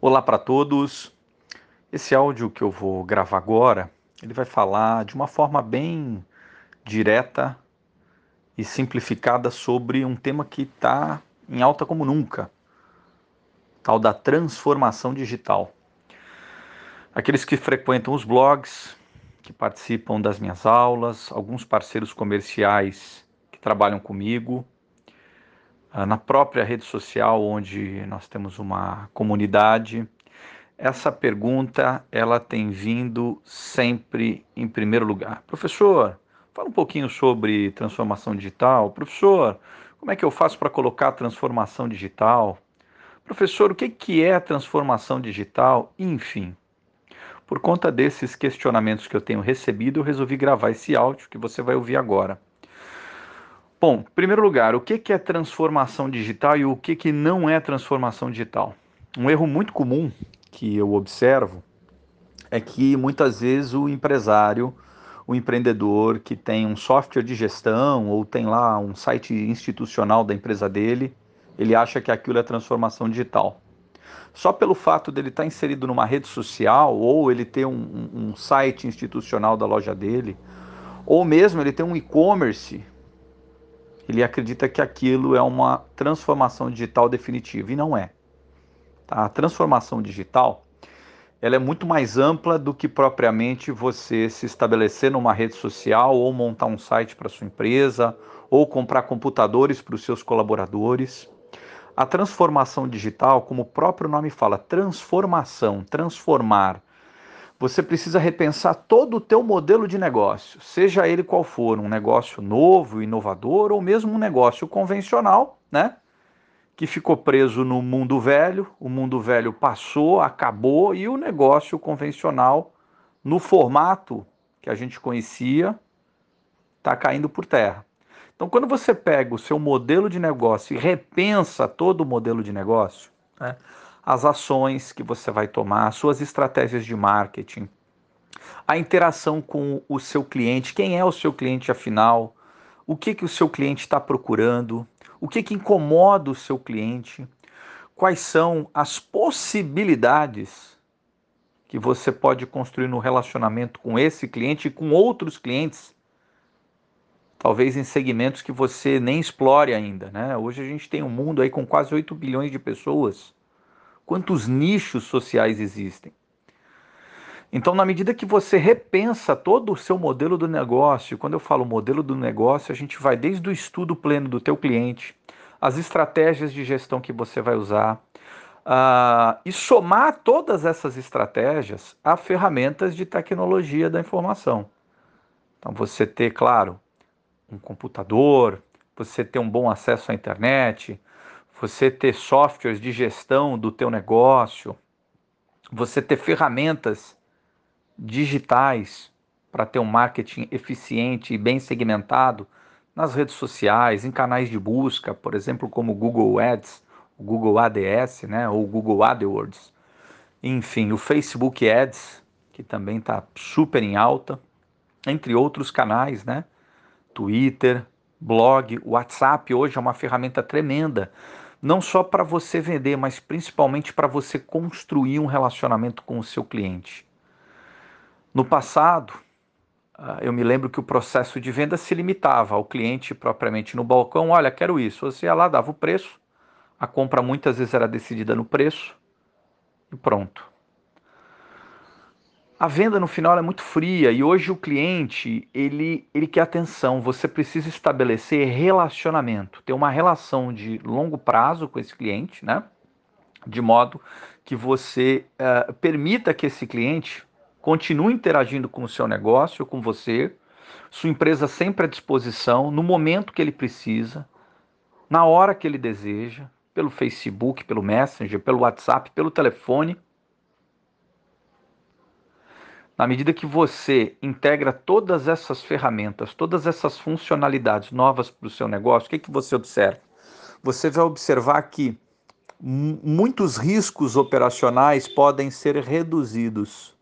Olá para todos. Esse áudio que eu vou gravar agora, ele vai falar de uma forma bem direta e simplificada sobre um tema que está em alta como nunca, tal da transformação digital. Aqueles que frequentam os blogs, que participam das minhas aulas, alguns parceiros comerciais que trabalham comigo, na própria rede social onde nós temos uma comunidade. Essa pergunta ela tem vindo sempre em primeiro lugar. Professor, fala um pouquinho sobre transformação digital. Professor, como é que eu faço para colocar transformação digital? Professor, o que, que é transformação digital? Enfim, por conta desses questionamentos que eu tenho recebido, eu resolvi gravar esse áudio que você vai ouvir agora. Bom, em primeiro lugar, o que é transformação digital e o que não é transformação digital? Um erro muito comum que eu observo é que muitas vezes o empresário, o empreendedor que tem um software de gestão ou tem lá um site institucional da empresa dele, ele acha que aquilo é transformação digital. Só pelo fato dele estar inserido numa rede social ou ele ter um, um site institucional da loja dele, ou mesmo ele ter um e-commerce ele acredita que aquilo é uma transformação digital definitiva e não é. Tá? A transformação digital ela é muito mais ampla do que propriamente você se estabelecer numa rede social ou montar um site para sua empresa ou comprar computadores para os seus colaboradores. A transformação digital, como o próprio nome fala, transformação, transformar, você precisa repensar todo o teu modelo de negócio, seja ele qual for, um negócio novo, inovador ou mesmo um negócio convencional, né? Que ficou preso no mundo velho, o mundo velho passou, acabou e o negócio convencional, no formato que a gente conhecia, está caindo por terra. Então, quando você pega o seu modelo de negócio e repensa todo o modelo de negócio, né? As ações que você vai tomar, suas estratégias de marketing, a interação com o seu cliente, quem é o seu cliente afinal, o que, que o seu cliente está procurando, o que, que incomoda o seu cliente, quais são as possibilidades que você pode construir no relacionamento com esse cliente e com outros clientes, talvez em segmentos que você nem explore ainda. Né? Hoje a gente tem um mundo aí com quase 8 bilhões de pessoas quantos nichos sociais existem. Então, na medida que você repensa todo o seu modelo do negócio, quando eu falo modelo do negócio, a gente vai desde o estudo pleno do teu cliente, as estratégias de gestão que você vai usar, uh, e somar todas essas estratégias a ferramentas de tecnologia da informação. Então, você ter, claro, um computador, você ter um bom acesso à internet, você ter softwares de gestão do teu negócio, você ter ferramentas digitais para ter um marketing eficiente e bem segmentado nas redes sociais, em canais de busca, por exemplo, como o Google Ads, o Google ADS, né, ou o Google AdWords. Enfim, o Facebook Ads, que também está super em alta, entre outros canais, né? Twitter, blog, WhatsApp hoje é uma ferramenta tremenda não só para você vender, mas principalmente para você construir um relacionamento com o seu cliente. No passado, ah, eu me lembro que o processo de venda se limitava ao cliente propriamente no balcão. Olha, quero isso. Você ia lá, dava o preço, a compra muitas vezes era decidida no preço e pronto a venda no final é muito fria e hoje o cliente ele, ele quer atenção. Você precisa estabelecer relacionamento, ter uma relação de longo prazo com esse cliente, né? De modo que você uh, permita que esse cliente continue interagindo com o seu negócio, com você, sua empresa sempre à disposição, no momento que ele precisa, na hora que ele deseja, pelo Facebook, pelo Messenger, pelo WhatsApp, pelo telefone na medida que você integra todas essas ferramentas, todas essas funcionalidades novas para o seu negócio, o que, que você observa? Você vai observar que muitos riscos operacionais podem ser reduzidos.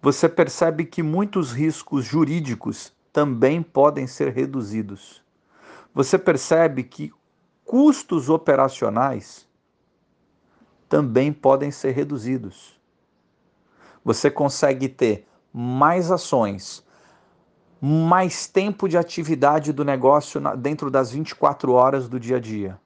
Você percebe que muitos riscos jurídicos também podem ser reduzidos. Você percebe que custos operacionais também podem ser reduzidos. Você consegue ter mais ações, mais tempo de atividade do negócio dentro das 24 horas do dia a dia.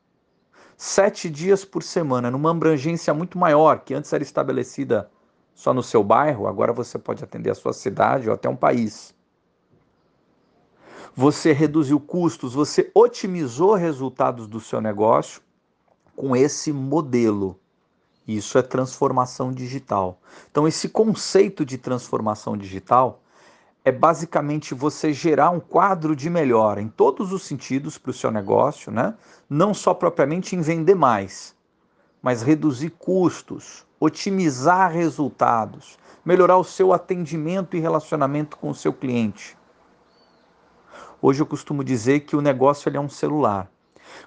Sete dias por semana, numa abrangência muito maior, que antes era estabelecida só no seu bairro, agora você pode atender a sua cidade ou até um país. Você reduziu custos, você otimizou resultados do seu negócio com esse modelo. Isso é transformação digital. Então, esse conceito de transformação digital é basicamente você gerar um quadro de melhora em todos os sentidos para o seu negócio, né? não só propriamente em vender mais, mas reduzir custos, otimizar resultados, melhorar o seu atendimento e relacionamento com o seu cliente. Hoje eu costumo dizer que o negócio é um celular.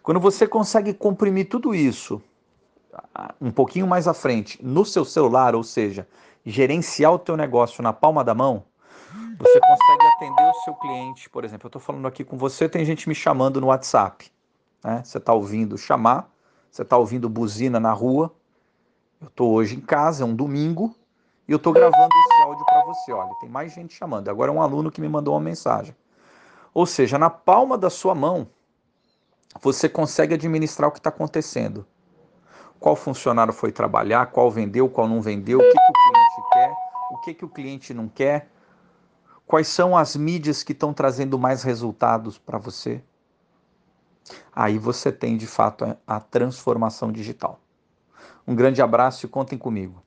Quando você consegue comprimir tudo isso um pouquinho mais à frente no seu celular, ou seja, gerenciar o teu negócio na palma da mão, você consegue atender o seu cliente. Por exemplo, eu estou falando aqui com você, tem gente me chamando no WhatsApp. Né? Você está ouvindo chamar, você está ouvindo buzina na rua. Eu estou hoje em casa, é um domingo, e eu estou gravando esse áudio para você. Olha, tem mais gente chamando. Agora é um aluno que me mandou uma mensagem. Ou seja, na palma da sua mão, você consegue administrar o que está acontecendo. Qual funcionário foi trabalhar, qual vendeu, qual não vendeu, o que, que o cliente quer, o que, que o cliente não quer, quais são as mídias que estão trazendo mais resultados para você. Aí você tem de fato a transformação digital. Um grande abraço e contem comigo.